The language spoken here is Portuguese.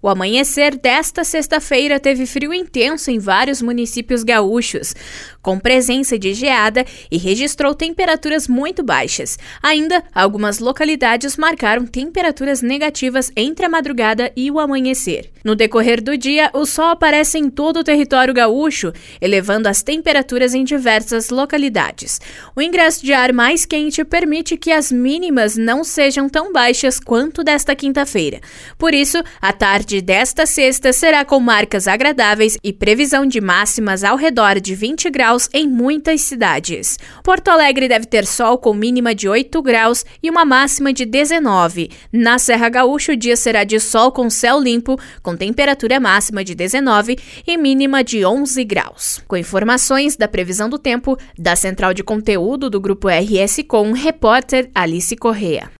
O amanhecer desta sexta-feira teve frio intenso em vários municípios gaúchos, com presença de geada e registrou temperaturas muito baixas. Ainda, algumas localidades marcaram temperaturas negativas entre a madrugada e o amanhecer. No decorrer do dia, o sol aparece em todo o território gaúcho, elevando as temperaturas em diversas localidades. O ingresso de ar mais quente permite que as mínimas não sejam tão baixas quanto desta quinta-feira. Por isso, a tarde desta sexta será com marcas agradáveis e previsão de máximas ao redor de 20 graus em muitas cidades. Porto Alegre deve ter sol com mínima de 8 graus e uma máxima de 19. Na Serra Gaúcha, o dia será de sol com céu limpo, com temperatura máxima de 19 e mínima de 11 graus. Com informações da previsão do tempo, da central de conteúdo do Grupo RS Com, repórter Alice Correa.